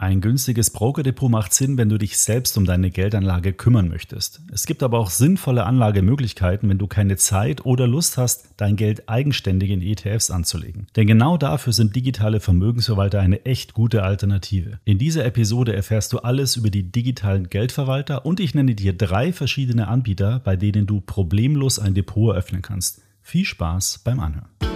Ein günstiges Brokerdepot macht Sinn, wenn du dich selbst um deine Geldanlage kümmern möchtest. Es gibt aber auch sinnvolle Anlagemöglichkeiten, wenn du keine Zeit oder Lust hast, dein Geld eigenständig in ETFs anzulegen. Denn genau dafür sind digitale Vermögensverwalter eine echt gute Alternative. In dieser Episode erfährst du alles über die digitalen Geldverwalter und ich nenne dir drei verschiedene Anbieter, bei denen du problemlos ein Depot eröffnen kannst. Viel Spaß beim Anhören.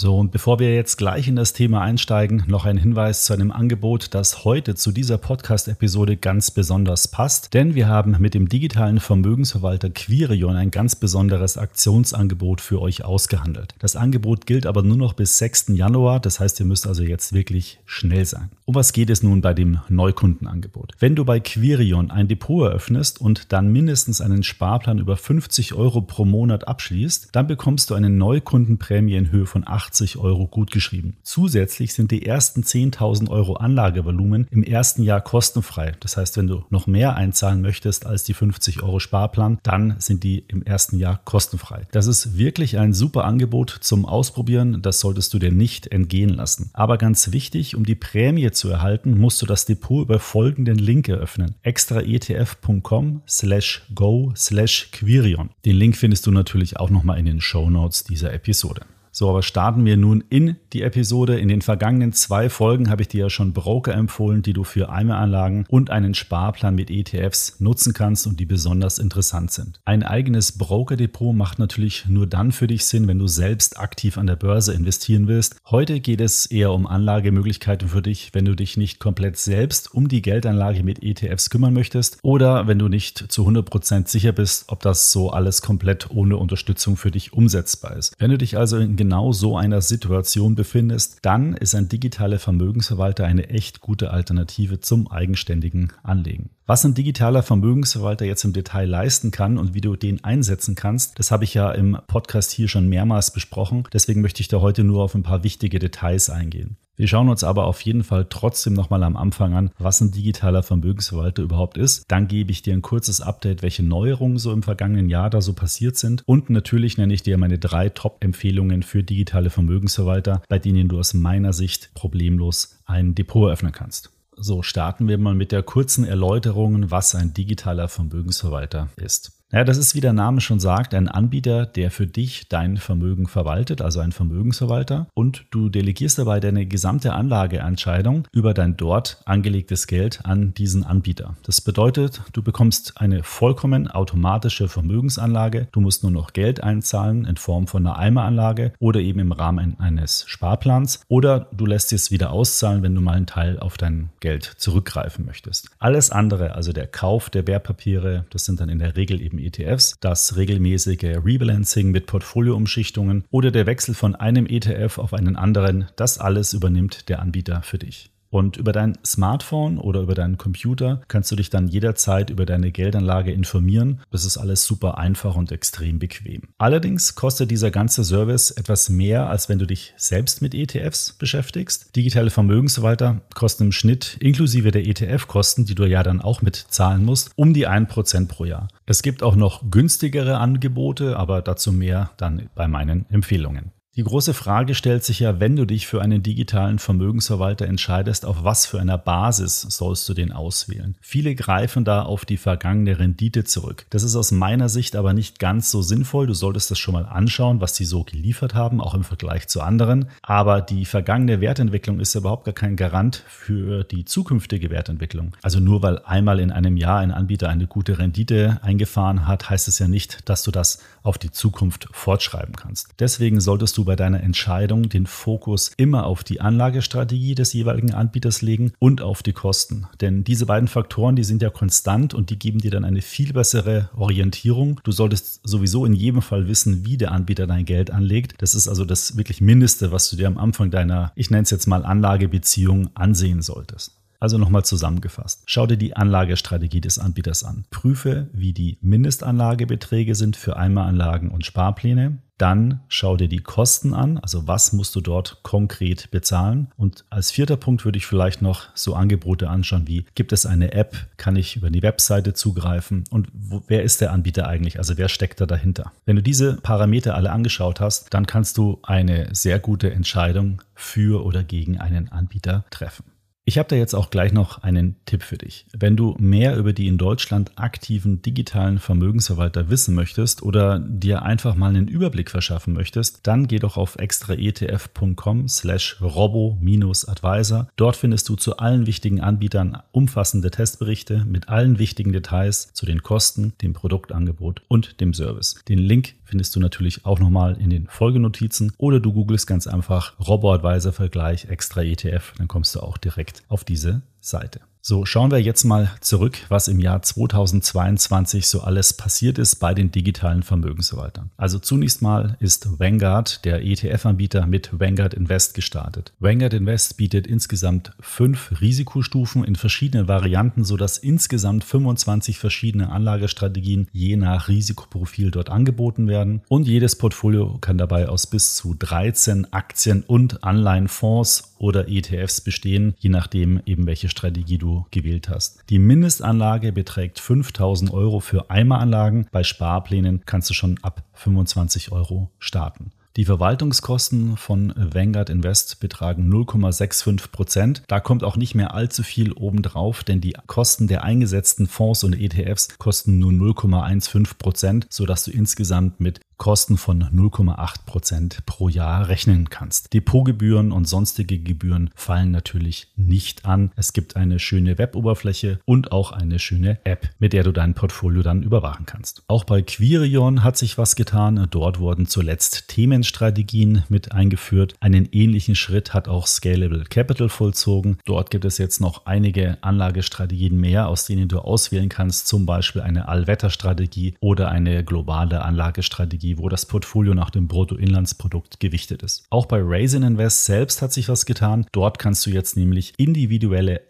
So, und bevor wir jetzt gleich in das Thema einsteigen, noch ein Hinweis zu einem Angebot, das heute zu dieser Podcast-Episode ganz besonders passt. Denn wir haben mit dem digitalen Vermögensverwalter Quirion ein ganz besonderes Aktionsangebot für euch ausgehandelt. Das Angebot gilt aber nur noch bis 6. Januar, das heißt, ihr müsst also jetzt wirklich schnell sein. Um was geht es nun bei dem Neukundenangebot? Wenn du bei Quirion ein Depot eröffnest und dann mindestens einen Sparplan über 50 Euro pro Monat abschließt, dann bekommst du eine Neukundenprämie in Höhe von 8 80 Euro gutgeschrieben. Zusätzlich sind die ersten 10.000 Euro Anlagevolumen im ersten Jahr kostenfrei. Das heißt, wenn du noch mehr einzahlen möchtest als die 50 Euro Sparplan, dann sind die im ersten Jahr kostenfrei. Das ist wirklich ein super Angebot zum Ausprobieren. Das solltest du dir nicht entgehen lassen. Aber ganz wichtig, um die Prämie zu erhalten, musst du das Depot über folgenden Link eröffnen. extraetf.com slash go slash Quirion. Den Link findest du natürlich auch nochmal in den Show Notes dieser Episode. So, aber starten wir nun in die Episode. In den vergangenen zwei Folgen habe ich dir ja schon Broker empfohlen, die du für Eimeranlagen und einen Sparplan mit ETFs nutzen kannst und die besonders interessant sind. Ein eigenes Brokerdepot macht natürlich nur dann für dich Sinn, wenn du selbst aktiv an der Börse investieren willst. Heute geht es eher um Anlagemöglichkeiten für dich, wenn du dich nicht komplett selbst um die Geldanlage mit ETFs kümmern möchtest oder wenn du nicht zu 100% sicher bist, ob das so alles komplett ohne Unterstützung für dich umsetzbar ist. Wenn du dich also in genau so einer Situation befindest, dann ist ein digitaler Vermögensverwalter eine echt gute Alternative zum eigenständigen Anlegen. Was ein digitaler Vermögensverwalter jetzt im Detail leisten kann und wie du den einsetzen kannst, das habe ich ja im Podcast hier schon mehrmals besprochen. Deswegen möchte ich da heute nur auf ein paar wichtige Details eingehen. Wir schauen uns aber auf jeden Fall trotzdem nochmal am Anfang an, was ein digitaler Vermögensverwalter überhaupt ist. Dann gebe ich dir ein kurzes Update, welche Neuerungen so im vergangenen Jahr da so passiert sind. Und natürlich nenne ich dir meine drei Top-Empfehlungen für digitale Vermögensverwalter, bei denen du aus meiner Sicht problemlos ein Depot eröffnen kannst. So starten wir mal mit der kurzen Erläuterung, was ein digitaler Vermögensverwalter ist. Ja, das ist, wie der Name schon sagt, ein Anbieter, der für dich dein Vermögen verwaltet, also ein Vermögensverwalter. Und du delegierst dabei deine gesamte Anlageentscheidung über dein dort angelegtes Geld an diesen Anbieter. Das bedeutet, du bekommst eine vollkommen automatische Vermögensanlage. Du musst nur noch Geld einzahlen in Form von einer Eimeranlage oder eben im Rahmen eines Sparplans. Oder du lässt es wieder auszahlen, wenn du mal einen Teil auf dein Geld zurückgreifen möchtest. Alles andere, also der Kauf der Wertpapiere, das sind dann in der Regel eben ETFs, das regelmäßige Rebalancing mit Portfolioumschichtungen oder der Wechsel von einem ETF auf einen anderen, das alles übernimmt der Anbieter für dich. Und über dein Smartphone oder über deinen Computer kannst du dich dann jederzeit über deine Geldanlage informieren. Das ist alles super einfach und extrem bequem. Allerdings kostet dieser ganze Service etwas mehr, als wenn du dich selbst mit ETFs beschäftigst. Digitale Vermögensverwalter kosten im Schnitt inklusive der ETF-Kosten, die du ja dann auch mitzahlen musst, um die 1% pro Jahr. Es gibt auch noch günstigere Angebote, aber dazu mehr dann bei meinen Empfehlungen. Die große Frage stellt sich ja, wenn du dich für einen digitalen Vermögensverwalter entscheidest, auf was für einer Basis sollst du den auswählen? Viele greifen da auf die vergangene Rendite zurück. Das ist aus meiner Sicht aber nicht ganz so sinnvoll. Du solltest das schon mal anschauen, was sie so geliefert haben, auch im Vergleich zu anderen. Aber die vergangene Wertentwicklung ist überhaupt gar kein Garant für die zukünftige Wertentwicklung. Also nur weil einmal in einem Jahr ein Anbieter eine gute Rendite eingefahren hat, heißt es ja nicht, dass du das auf die Zukunft fortschreiben kannst. Deswegen solltest du du bei deiner Entscheidung den Fokus immer auf die Anlagestrategie des jeweiligen Anbieters legen und auf die Kosten. Denn diese beiden Faktoren, die sind ja konstant und die geben dir dann eine viel bessere Orientierung. Du solltest sowieso in jedem Fall wissen, wie der Anbieter dein Geld anlegt. Das ist also das wirklich Mindeste, was du dir am Anfang deiner, ich nenne es jetzt mal Anlagebeziehung ansehen solltest. Also nochmal zusammengefasst. Schau dir die Anlagestrategie des Anbieters an. Prüfe, wie die Mindestanlagebeträge sind für Einmalanlagen und Sparpläne. Dann schau dir die Kosten an, also was musst du dort konkret bezahlen. Und als vierter Punkt würde ich vielleicht noch so Angebote anschauen wie, gibt es eine App, kann ich über die Webseite zugreifen und wo, wer ist der Anbieter eigentlich, also wer steckt da dahinter. Wenn du diese Parameter alle angeschaut hast, dann kannst du eine sehr gute Entscheidung für oder gegen einen Anbieter treffen. Ich habe da jetzt auch gleich noch einen Tipp für dich. Wenn du mehr über die in Deutschland aktiven digitalen Vermögensverwalter wissen möchtest oder dir einfach mal einen Überblick verschaffen möchtest, dann geh doch auf extraetf.com slash robo-advisor. Dort findest du zu allen wichtigen Anbietern umfassende Testberichte mit allen wichtigen Details zu den Kosten, dem Produktangebot und dem Service. Den Link findest du natürlich auch nochmal in den Folgenotizen oder du googelst ganz einfach Robo-Advisor Vergleich extra ETF, dann kommst du auch direkt auf diese Seite. So, schauen wir jetzt mal zurück, was im Jahr 2022 so alles passiert ist bei den digitalen Vermögensverwaltern. Also zunächst mal ist Vanguard, der ETF-Anbieter, mit Vanguard Invest gestartet. Vanguard Invest bietet insgesamt fünf Risikostufen in verschiedenen Varianten, sodass insgesamt 25 verschiedene Anlagestrategien je nach Risikoprofil dort angeboten werden. Und jedes Portfolio kann dabei aus bis zu 13 Aktien und Anleihenfonds oder ETFs bestehen, je nachdem eben welche Strategie du gewählt hast. Die Mindestanlage beträgt 5000 Euro für Eimeranlagen. Bei Sparplänen kannst du schon ab 25 Euro starten. Die Verwaltungskosten von Vanguard Invest betragen 0,65 Prozent. Da kommt auch nicht mehr allzu viel obendrauf, denn die Kosten der eingesetzten Fonds und ETFs kosten nur 0,15 Prozent, sodass du insgesamt mit Kosten von 0,8 Prozent pro Jahr rechnen kannst. Depotgebühren und sonstige Gebühren fallen natürlich nicht an. Es gibt eine schöne Weboberfläche und auch eine schöne App, mit der du dein Portfolio dann überwachen kannst. Auch bei Quirion hat sich was getan. Dort wurden zuletzt Themenstrategien mit eingeführt. Einen ähnlichen Schritt hat auch Scalable Capital vollzogen. Dort gibt es jetzt noch einige Anlagestrategien mehr, aus denen du auswählen kannst, zum Beispiel eine Allwetterstrategie oder eine globale Anlagestrategie Strategie, wo das Portfolio nach dem Bruttoinlandsprodukt gewichtet ist. Auch bei Raisin Invest selbst hat sich was getan. Dort kannst du jetzt nämlich individuelle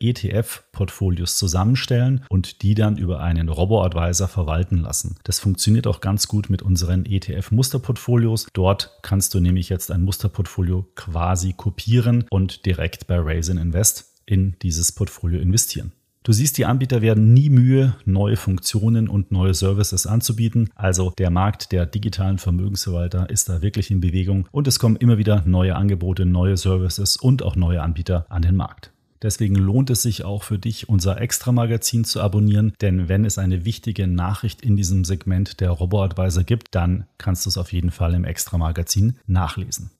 ETF-Portfolios zusammenstellen und die dann über einen Robo-Advisor verwalten lassen. Das funktioniert auch ganz gut mit unseren ETF-Musterportfolios. Dort kannst du nämlich jetzt ein Musterportfolio quasi kopieren und direkt bei Raisin Invest in dieses Portfolio investieren. Du siehst, die Anbieter werden nie Mühe, neue Funktionen und neue Services anzubieten. Also der Markt der digitalen Vermögensverwalter ist da wirklich in Bewegung und es kommen immer wieder neue Angebote, neue Services und auch neue Anbieter an den Markt. Deswegen lohnt es sich auch für dich, unser Extra-Magazin zu abonnieren, denn wenn es eine wichtige Nachricht in diesem Segment der Robo-Advisor gibt, dann kannst du es auf jeden Fall im Extra-Magazin nachlesen.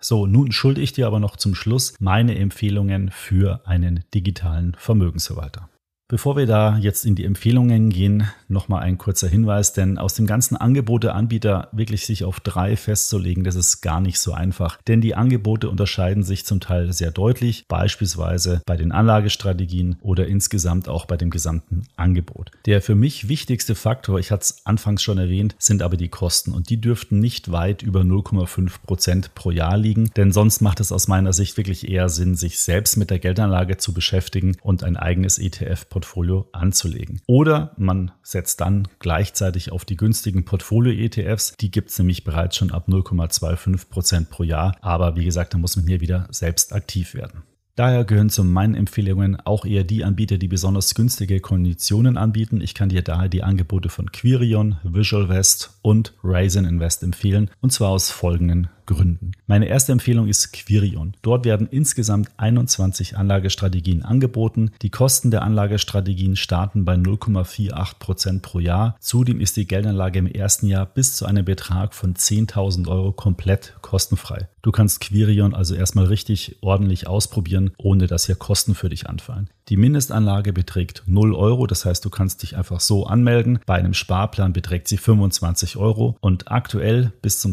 So, nun schulde ich dir aber noch zum Schluss meine Empfehlungen für einen digitalen Vermögensverwalter. Bevor wir da jetzt in die Empfehlungen gehen, nochmal ein kurzer Hinweis, denn aus dem ganzen Angebot der Anbieter wirklich sich auf drei festzulegen, das ist gar nicht so einfach. Denn die Angebote unterscheiden sich zum Teil sehr deutlich, beispielsweise bei den Anlagestrategien oder insgesamt auch bei dem gesamten Angebot. Der für mich wichtigste Faktor, ich hatte es anfangs schon erwähnt, sind aber die Kosten und die dürften nicht weit über 0,5 Prozent pro Jahr liegen, denn sonst macht es aus meiner Sicht wirklich eher Sinn, sich selbst mit der Geldanlage zu beschäftigen und ein eigenes ETF Portfolio anzulegen. Oder man setzt dann gleichzeitig auf die günstigen Portfolio-ETFs. Die gibt es nämlich bereits schon ab 0,25 Prozent pro Jahr. Aber wie gesagt, da muss man hier wieder selbst aktiv werden. Daher gehören zu meinen Empfehlungen auch eher die Anbieter, die besonders günstige Konditionen anbieten. Ich kann dir daher die Angebote von Quirion, Visual West und Raisin Invest empfehlen und zwar aus folgenden Gründen. Meine erste Empfehlung ist Quirion. Dort werden insgesamt 21 Anlagestrategien angeboten. Die Kosten der Anlagestrategien starten bei 0,48 Prozent pro Jahr. Zudem ist die Geldanlage im ersten Jahr bis zu einem Betrag von 10.000 Euro komplett kostenfrei. Du kannst Quirion also erstmal richtig ordentlich ausprobieren, ohne dass hier Kosten für dich anfallen. Die Mindestanlage beträgt 0 Euro, das heißt, du kannst dich einfach so anmelden. Bei einem Sparplan beträgt sie 25 Euro und aktuell bis zum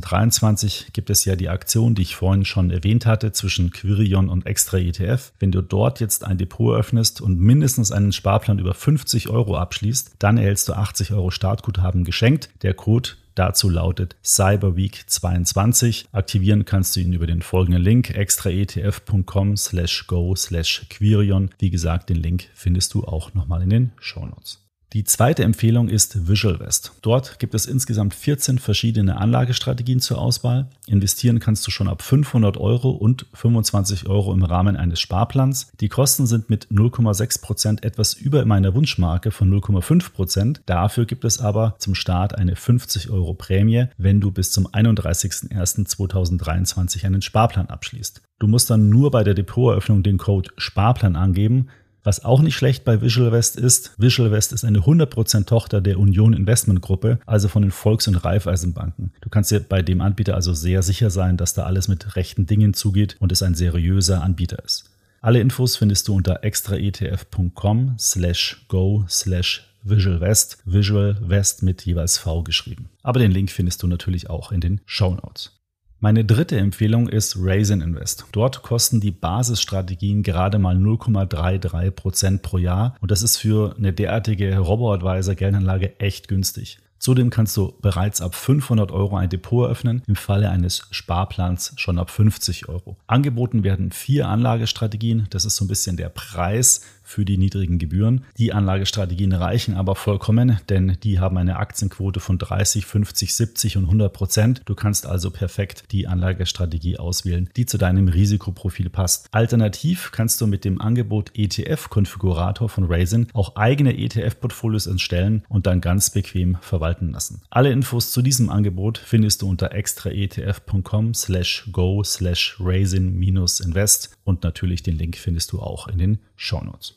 6.1.2023 gibt es ja die Aktion, die ich vorhin schon erwähnt hatte, zwischen Quirion und Extra ETF. Wenn du dort jetzt ein Depot öffnest und mindestens einen Sparplan über 50 Euro abschließt, dann erhältst du 80 Euro Startguthaben geschenkt. Der Code dazu lautet Cyberweek 22. Aktivieren kannst du ihn über den folgenden Link extraetf.com slash go slash Quirion. Wie gesagt, den Link findest du auch nochmal in den Shownotes. Die zweite Empfehlung ist VisualVest. Dort gibt es insgesamt 14 verschiedene Anlagestrategien zur Auswahl. Investieren kannst du schon ab 500 Euro und 25 Euro im Rahmen eines Sparplans. Die Kosten sind mit 0,6 Prozent etwas über meiner Wunschmarke von 0,5%. Prozent. Dafür gibt es aber zum Start eine 50 Euro Prämie, wenn du bis zum 31.01.2023 einen Sparplan abschließt. Du musst dann nur bei der Depoteröffnung den Code Sparplan angeben was auch nicht schlecht bei Visual West ist, Visual West ist eine 100% Tochter der Union Investment Gruppe, also von den Volks- und Raiffeisenbanken. Du kannst dir bei dem Anbieter also sehr sicher sein, dass da alles mit rechten Dingen zugeht und es ein seriöser Anbieter ist. Alle Infos findest du unter extraetf.com slash go slash Visual West, Visual West mit jeweils V geschrieben. Aber den Link findest du natürlich auch in den Show Notes. Meine dritte Empfehlung ist Raisin Invest. Dort kosten die Basisstrategien gerade mal 0,33 Prozent pro Jahr und das ist für eine derartige Robo-Advisor-Geldanlage echt günstig. Zudem kannst du bereits ab 500 Euro ein Depot eröffnen, im Falle eines Sparplans schon ab 50 Euro. Angeboten werden vier Anlagestrategien, das ist so ein bisschen der Preis für die niedrigen Gebühren. Die Anlagestrategien reichen aber vollkommen, denn die haben eine Aktienquote von 30, 50, 70 und 100 Prozent. Du kannst also perfekt die Anlagestrategie auswählen, die zu deinem Risikoprofil passt. Alternativ kannst du mit dem Angebot ETF-Konfigurator von Raisin auch eigene ETF-Portfolios entstellen und dann ganz bequem verwalten lassen. Alle Infos zu diesem Angebot findest du unter extraetf.com slash go slash raisin-invest und natürlich den Link findest du auch in den Shownotes.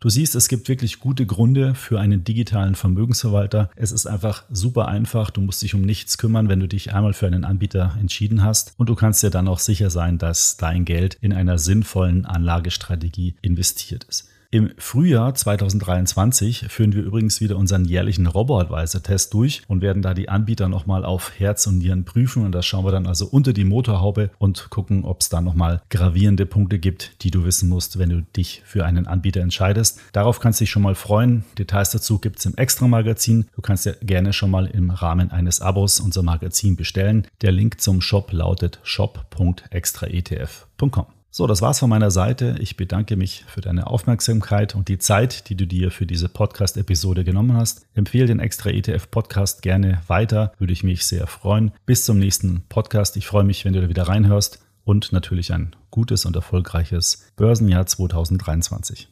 Du siehst, es gibt wirklich gute Gründe für einen digitalen Vermögensverwalter. Es ist einfach super einfach. Du musst dich um nichts kümmern, wenn du dich einmal für einen Anbieter entschieden hast. Und du kannst dir dann auch sicher sein, dass dein Geld in einer sinnvollen Anlagestrategie investiert ist. Im Frühjahr 2023 führen wir übrigens wieder unseren jährlichen Robo-Advisor-Test durch und werden da die Anbieter nochmal auf Herz und Nieren prüfen. Und das schauen wir dann also unter die Motorhaube und gucken, ob es da nochmal gravierende Punkte gibt, die du wissen musst, wenn du dich für einen Anbieter entscheidest. Darauf kannst du dich schon mal freuen. Details dazu gibt es im Extra-Magazin. Du kannst ja gerne schon mal im Rahmen eines Abos unser Magazin bestellen. Der Link zum Shop lautet shop.extraetf.com. So, das war's von meiner Seite. Ich bedanke mich für deine Aufmerksamkeit und die Zeit, die du dir für diese Podcast-Episode genommen hast. Empfehle den Extra ETF Podcast gerne weiter, würde ich mich sehr freuen. Bis zum nächsten Podcast. Ich freue mich, wenn du da wieder reinhörst und natürlich ein gutes und erfolgreiches Börsenjahr 2023.